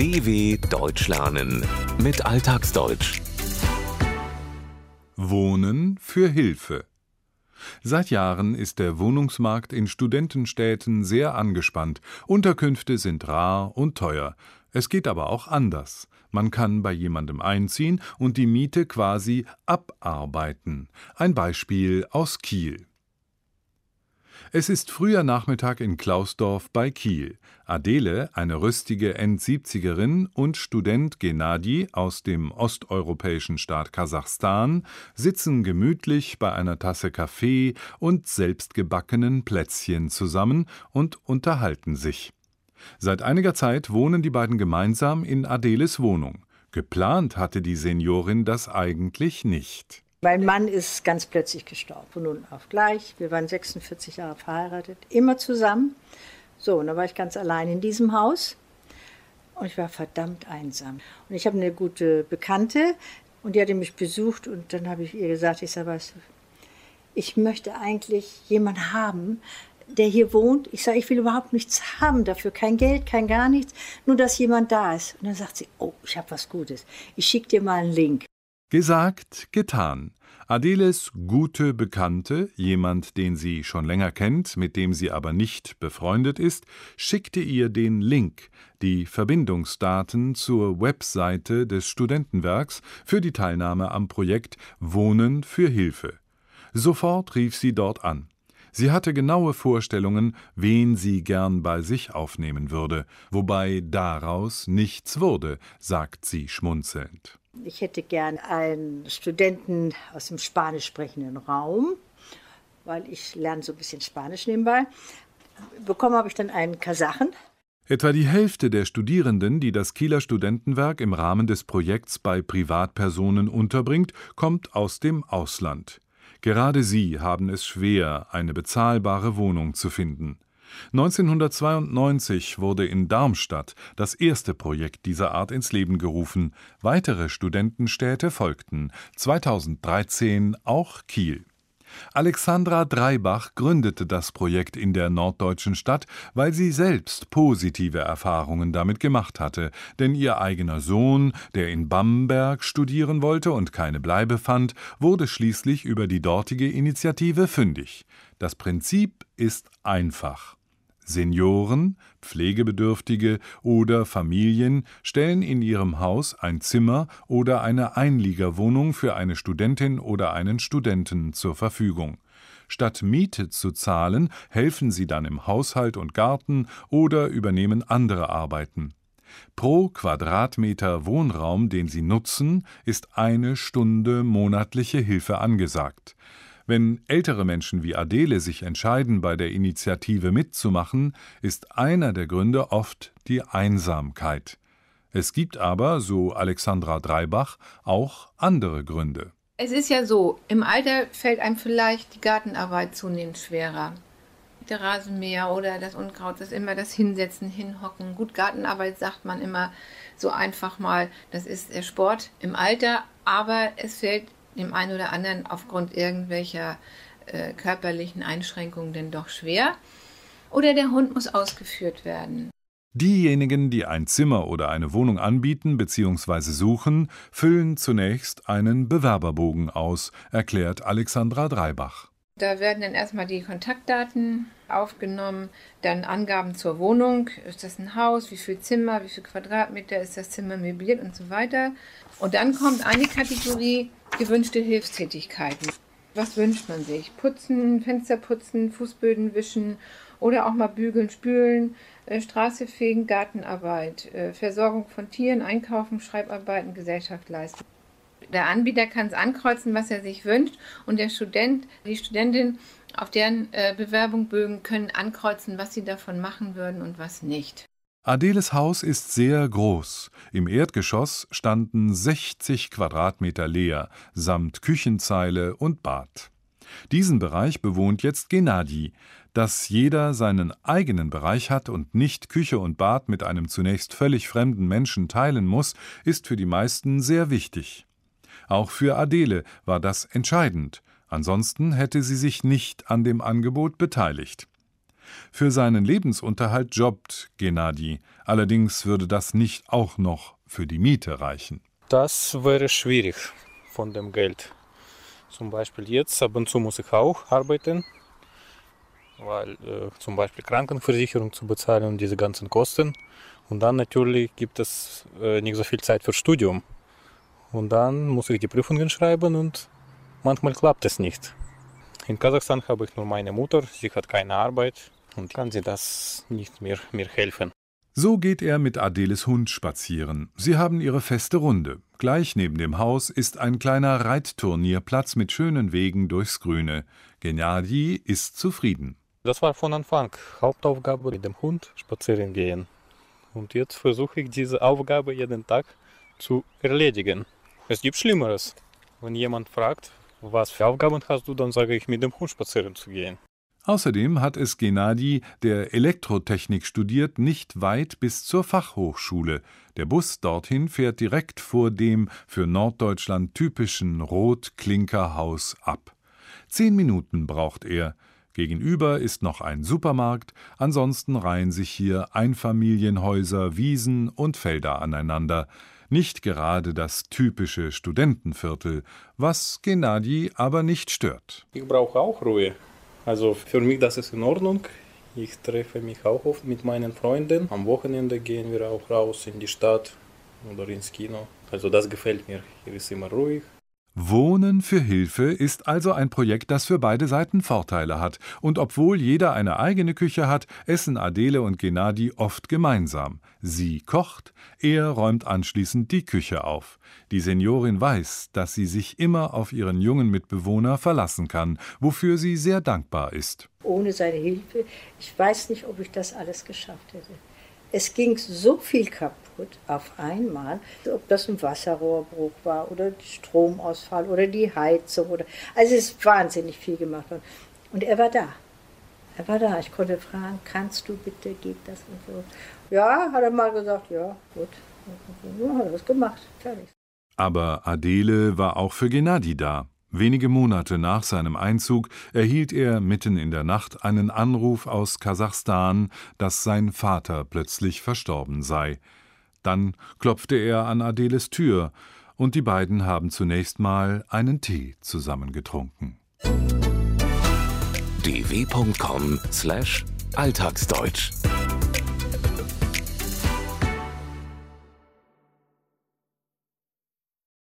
DW Deutsch lernen mit Alltagsdeutsch. Wohnen für Hilfe. Seit Jahren ist der Wohnungsmarkt in Studentenstädten sehr angespannt. Unterkünfte sind rar und teuer. Es geht aber auch anders. Man kann bei jemandem einziehen und die Miete quasi abarbeiten. Ein Beispiel aus Kiel. Es ist früher Nachmittag in Klausdorf bei Kiel. Adele, eine rüstige End-70erin, und Student Gennadi aus dem osteuropäischen Staat Kasachstan sitzen gemütlich bei einer Tasse Kaffee und selbstgebackenen Plätzchen zusammen und unterhalten sich. Seit einiger Zeit wohnen die beiden gemeinsam in Adeles Wohnung. Geplant hatte die Seniorin das eigentlich nicht. Mein Mann ist ganz plötzlich gestorben, von nun auf gleich. Wir waren 46 Jahre verheiratet, immer zusammen. So, und dann war ich ganz allein in diesem Haus und ich war verdammt einsam. Und ich habe eine gute Bekannte und die hatte mich besucht und dann habe ich ihr gesagt, ich sage, weißt du, ich möchte eigentlich jemanden haben, der hier wohnt. Ich sage, ich will überhaupt nichts haben dafür, kein Geld, kein gar nichts, nur dass jemand da ist. Und dann sagt sie, oh, ich habe was Gutes. Ich schicke dir mal einen Link. Gesagt, getan. Adeles gute Bekannte, jemand, den sie schon länger kennt, mit dem sie aber nicht befreundet ist, schickte ihr den Link, die Verbindungsdaten zur Webseite des Studentenwerks für die Teilnahme am Projekt Wohnen für Hilfe. Sofort rief sie dort an. Sie hatte genaue Vorstellungen, wen sie gern bei sich aufnehmen würde, wobei daraus nichts wurde, sagt sie schmunzelnd. Ich hätte gern einen Studenten aus dem spanisch sprechenden Raum, weil ich lerne so ein bisschen Spanisch nebenbei. Bekommen habe ich dann einen Kasachen. Etwa die Hälfte der Studierenden, die das Kieler Studentenwerk im Rahmen des Projekts bei Privatpersonen unterbringt, kommt aus dem Ausland. Gerade sie haben es schwer, eine bezahlbare Wohnung zu finden. 1992 wurde in Darmstadt das erste Projekt dieser Art ins Leben gerufen. Weitere Studentenstädte folgten, 2013 auch Kiel. Alexandra Dreibach gründete das Projekt in der norddeutschen Stadt, weil sie selbst positive Erfahrungen damit gemacht hatte, denn ihr eigener Sohn, der in Bamberg studieren wollte und keine Bleibe fand, wurde schließlich über die dortige Initiative fündig. Das Prinzip ist einfach. Senioren, Pflegebedürftige oder Familien stellen in ihrem Haus ein Zimmer oder eine Einliegerwohnung für eine Studentin oder einen Studenten zur Verfügung. Statt Miete zu zahlen, helfen sie dann im Haushalt und Garten oder übernehmen andere Arbeiten. Pro Quadratmeter Wohnraum, den sie nutzen, ist eine Stunde monatliche Hilfe angesagt. Wenn ältere Menschen wie Adele sich entscheiden, bei der Initiative mitzumachen, ist einer der Gründe oft die Einsamkeit. Es gibt aber, so Alexandra Dreibach, auch andere Gründe. Es ist ja so, im Alter fällt einem vielleicht die Gartenarbeit zunehmend schwerer. Der Rasenmäher oder das Unkraut, das ist immer das Hinsetzen, Hinhocken. Gut, Gartenarbeit sagt man immer so einfach mal, das ist der Sport im Alter, aber es fällt dem einen oder anderen aufgrund irgendwelcher äh, körperlichen Einschränkungen denn doch schwer. Oder der Hund muss ausgeführt werden. Diejenigen, die ein Zimmer oder eine Wohnung anbieten bzw. suchen, füllen zunächst einen Bewerberbogen aus, erklärt Alexandra Dreibach. Da werden dann erstmal die Kontaktdaten aufgenommen, dann Angaben zur Wohnung. Ist das ein Haus? Wie viel Zimmer? Wie viel Quadratmeter? Ist das Zimmer möbliert und so weiter? Und dann kommt eine Kategorie gewünschte Hilfstätigkeiten. Was wünscht man sich? Putzen, Fenster putzen, Fußböden wischen oder auch mal bügeln, spülen, äh, Straße fegen, Gartenarbeit, äh, Versorgung von Tieren, Einkaufen, Schreibarbeiten, Gesellschaft leisten. Der Anbieter kann es ankreuzen, was er sich wünscht und der Student, die Studentin auf deren äh, Bewerbungbögen können ankreuzen, was sie davon machen würden und was nicht. Adeles Haus ist sehr groß. Im Erdgeschoss standen 60 Quadratmeter leer, samt Küchenzeile und Bad. Diesen Bereich bewohnt jetzt Gennadi. Dass jeder seinen eigenen Bereich hat und nicht Küche und Bad mit einem zunächst völlig fremden Menschen teilen muss, ist für die meisten sehr wichtig. Auch für Adele war das entscheidend, ansonsten hätte sie sich nicht an dem Angebot beteiligt. Für seinen Lebensunterhalt jobbt Gennadi. Allerdings würde das nicht auch noch für die Miete reichen. Das wäre schwierig von dem Geld. Zum Beispiel jetzt, ab und zu muss ich auch arbeiten, weil äh, zum Beispiel Krankenversicherung zu bezahlen und diese ganzen Kosten. Und dann natürlich gibt es äh, nicht so viel Zeit für Studium. Und dann muss ich die Prüfungen schreiben und manchmal klappt es nicht. In Kasachstan habe ich nur meine Mutter, sie hat keine Arbeit und kann sie das nicht mehr mir helfen. So geht er mit Adeles Hund spazieren. Sie haben ihre feste Runde. Gleich neben dem Haus ist ein kleiner Reitturnierplatz mit schönen Wegen durchs Grüne. Gennadi ist zufrieden. Das war von Anfang Hauptaufgabe mit dem Hund spazieren gehen. Und jetzt versuche ich diese Aufgabe jeden Tag zu erledigen. Es gibt Schlimmeres. Wenn jemand fragt, was für Aufgaben hast du, dann sage ich, mit dem Hund spazieren zu gehen. Außerdem hat es Gennadi, der Elektrotechnik studiert, nicht weit bis zur Fachhochschule. Der Bus dorthin fährt direkt vor dem für Norddeutschland typischen Rotklinkerhaus ab. Zehn Minuten braucht er. Gegenüber ist noch ein Supermarkt, ansonsten reihen sich hier Einfamilienhäuser, Wiesen und Felder aneinander. Nicht gerade das typische Studentenviertel, was Gennadi aber nicht stört. Ich brauche auch Ruhe. Also für mich das ist in Ordnung. Ich treffe mich auch oft mit meinen Freunden. Am Wochenende gehen wir auch raus in die Stadt oder ins Kino. Also das gefällt mir. Hier ist immer ruhig. Wohnen für Hilfe ist also ein Projekt, das für beide Seiten Vorteile hat. Und obwohl jeder eine eigene Küche hat, essen Adele und Gennadi oft gemeinsam. Sie kocht, er räumt anschließend die Küche auf. Die Seniorin weiß, dass sie sich immer auf ihren jungen Mitbewohner verlassen kann, wofür sie sehr dankbar ist. Ohne seine Hilfe, ich weiß nicht, ob ich das alles geschafft hätte. Es ging so viel kaputt auf einmal, ob das ein Wasserrohrbruch war oder Stromausfall oder die Heizung oder also es ist wahnsinnig viel gemacht worden. Und er war da. Er war da. Ich konnte fragen, kannst du bitte, geht das und so. Ja, hat er mal gesagt, ja, gut. Ja, hat er das gemacht. Fertig. Aber Adele war auch für Gennadi da. Wenige Monate nach seinem Einzug erhielt er mitten in der Nacht einen Anruf aus Kasachstan, dass sein Vater plötzlich verstorben sei. Dann klopfte er an Adeles Tür, und die beiden haben zunächst mal einen Tee zusammengetrunken. dw.com/alltagsdeutsch